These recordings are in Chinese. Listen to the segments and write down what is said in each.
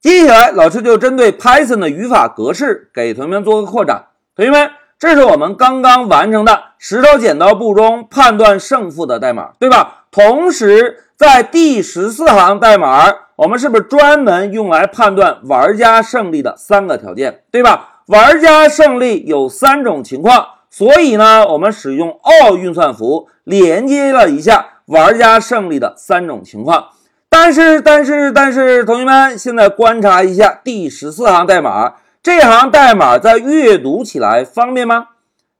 接下来，老师就针对 Python 的语法格式给同学们做个扩展。同学们，这是我们刚刚完成的石头剪刀布中判断胜负的代码，对吧？同时，在第十四行代码，我们是不是专门用来判断玩家胜利的三个条件，对吧？玩家胜利有三种情况，所以呢，我们使用 all 运算符连接了一下玩家胜利的三种情况。但是，但是，但是，同学们现在观察一下第十四行代码，这行代码在阅读起来方便吗？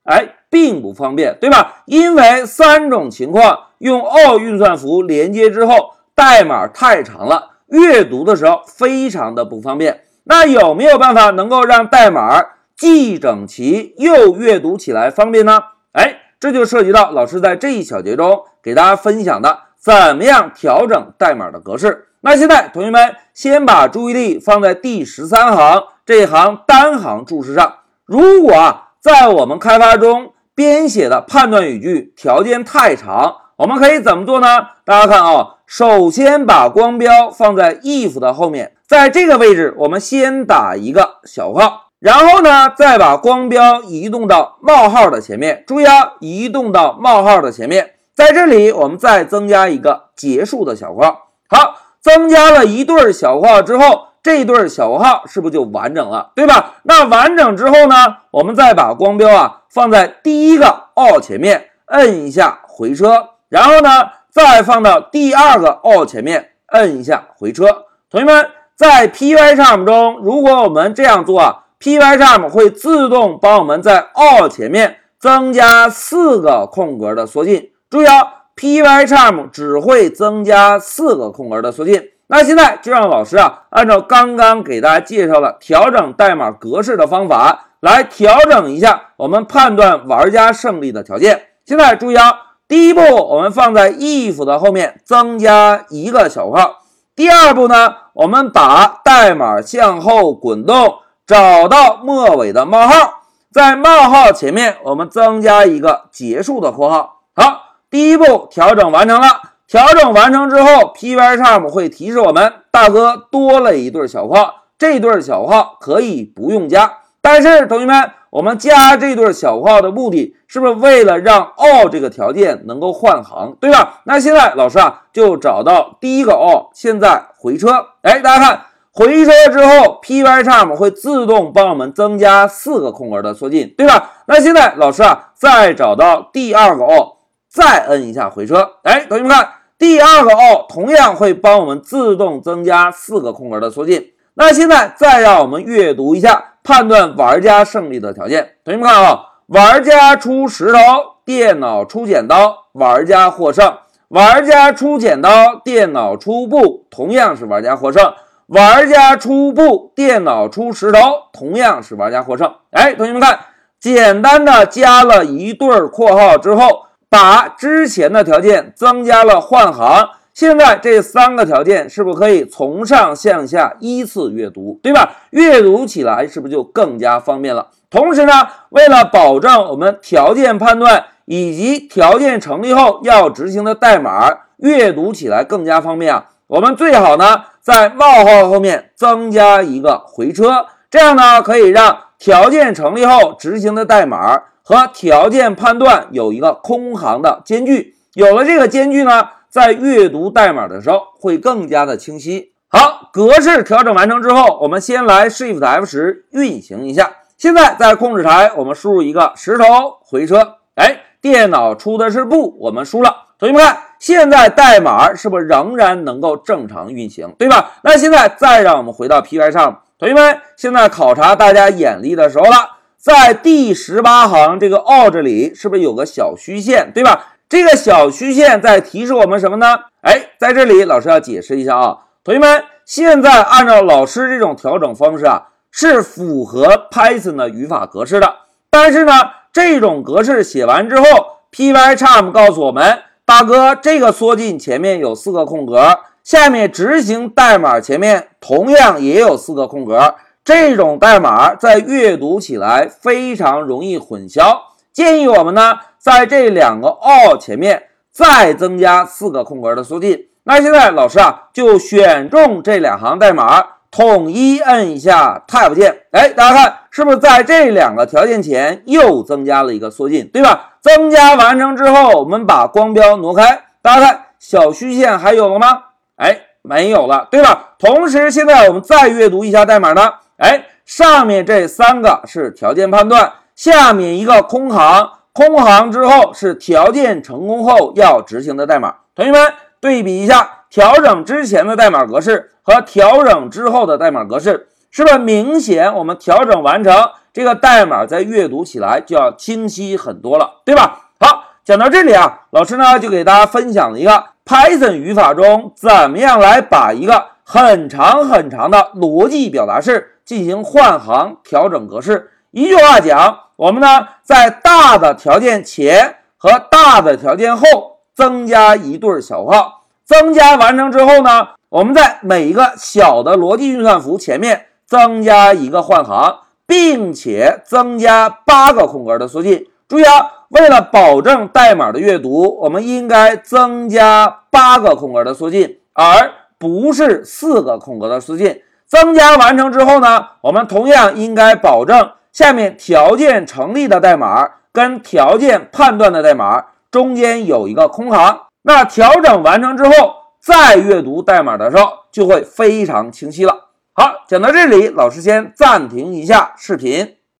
哎，并不方便，对吧？因为三种情况用 all 运算符连接之后，代码太长了，阅读的时候非常的不方便。那有没有办法能够让代码既整齐又阅读起来方便呢？哎，这就涉及到老师在这一小节中给大家分享的。怎么样调整代码的格式？那现在同学们先把注意力放在第十三行这一行单行注释上。如果啊，在我们开发中编写的判断语句条件太长，我们可以怎么做呢？大家看啊，首先把光标放在 if 的后面，在这个位置我们先打一个小括号，然后呢，再把光标移动到冒号的前面。注意啊，移动到冒号的前面。在这里，我们再增加一个结束的小括号。好，增加了一对小括号之后，这对小括号是不是就完整了？对吧？那完整之后呢？我们再把光标啊放在第一个 all 前面，摁一下回车，然后呢，再放到第二个 all 前面，摁一下回车。同学们，在 Pycharm 中，如果我们这样做啊，Pycharm 会自动帮我们在 all 前面增加四个空格的缩进。注意啊，Pycharm 只会增加四个空格的缩进。那现在就让老师啊，按照刚刚给大家介绍的调整代码格式的方法来调整一下我们判断玩家胜利的条件。现在注意啊，第一步我们放在 if 的后面增加一个小括号。第二步呢，我们把代码向后滚动，找到末尾的冒号，在冒号前面我们增加一个结束的括号。好。第一步调整完成了，调整完成之后，Pycharm 会提示我们，大哥多了一对小括号，这对小括号可以不用加。但是同学们，我们加这对小括号的目的是不是为了让 all 这个条件能够换行，对吧？那现在老师啊就找到第一个 all，现在回车，哎，大家看回车之后，Pycharm 会自动帮我们增加四个空格的缩进，对吧？那现在老师啊再找到第二个 all。再摁一下回车，哎，同学们看，第二个 all 同样会帮我们自动增加四个空格的缩进。那现在再让我们阅读一下判断玩家胜利的条件。同学们看啊，玩家出石头，电脑出剪刀，玩家获胜；玩家出剪刀，电脑出布，同样是玩家获胜；玩家出布，电脑出石头，同样是玩家获胜。哎，同学们看，简单的加了一对括号之后。把之前的条件增加了换行，现在这三个条件是不是可以从上向下依次阅读，对吧？阅读起来是不是就更加方便了？同时呢，为了保证我们条件判断以及条件成立后要执行的代码阅读起来更加方便啊，我们最好呢在冒号后面增加一个回车，这样呢可以让条件成立后执行的代码。和条件判断有一个空行的间距，有了这个间距呢，在阅读代码的时候会更加的清晰。好，格式调整完成之后，我们先来 Shift F 十运行一下。现在在控制台，我们输入一个石头回车，哎，电脑出的是布，我们输了。同学们看，现在代码是不是仍然能够正常运行，对吧？那现在再让我们回到 Py 上，同学们，现在考察大家眼力的时候了。在第十八行这个 all 这里，是不是有个小虚线，对吧？这个小虚线在提示我们什么呢？哎，在这里老师要解释一下啊，同学们，现在按照老师这种调整方式啊，是符合 Python 的语法格式的。但是呢，这种格式写完之后，Pycharm 告诉我们，大哥，这个缩进前面有四个空格，下面执行代码前面同样也有四个空格。这种代码在阅读起来非常容易混淆，建议我们呢在这两个 all 前面再增加四个空格的缩进。那现在老师啊就选中这两行代码，统一摁一下 Tab 键，哎，大家看是不是在这两个条件前又增加了一个缩进，对吧？增加完成之后，我们把光标挪开，大家看小虚线还有了吗？哎，没有了，对吧？同时，现在我们再阅读一下代码呢，哎，上面这三个是条件判断，下面一个空行，空行之后是条件成功后要执行的代码。同学们对比一下。调整之前的代码格式和调整之后的代码格式，是不是明显我们调整完成这个代码在阅读起来就要清晰很多了，对吧？好，讲到这里啊，老师呢就给大家分享了一个 Python 语法中怎么样来把一个很长很长的逻辑表达式进行换行调整格式。一句话讲，我们呢在大的条件前和大的条件后增加一对小括号。增加完成之后呢，我们在每一个小的逻辑运算符前面增加一个换行，并且增加八个空格的缩进。注意啊，为了保证代码的阅读，我们应该增加八个空格的缩进，而不是四个空格的缩进。增加完成之后呢，我们同样应该保证下面条件成立的代码跟条件判断的代码中间有一个空行。那调整完成之后，再阅读代码的时候就会非常清晰了。好，讲到这里，老师先暂停一下视频。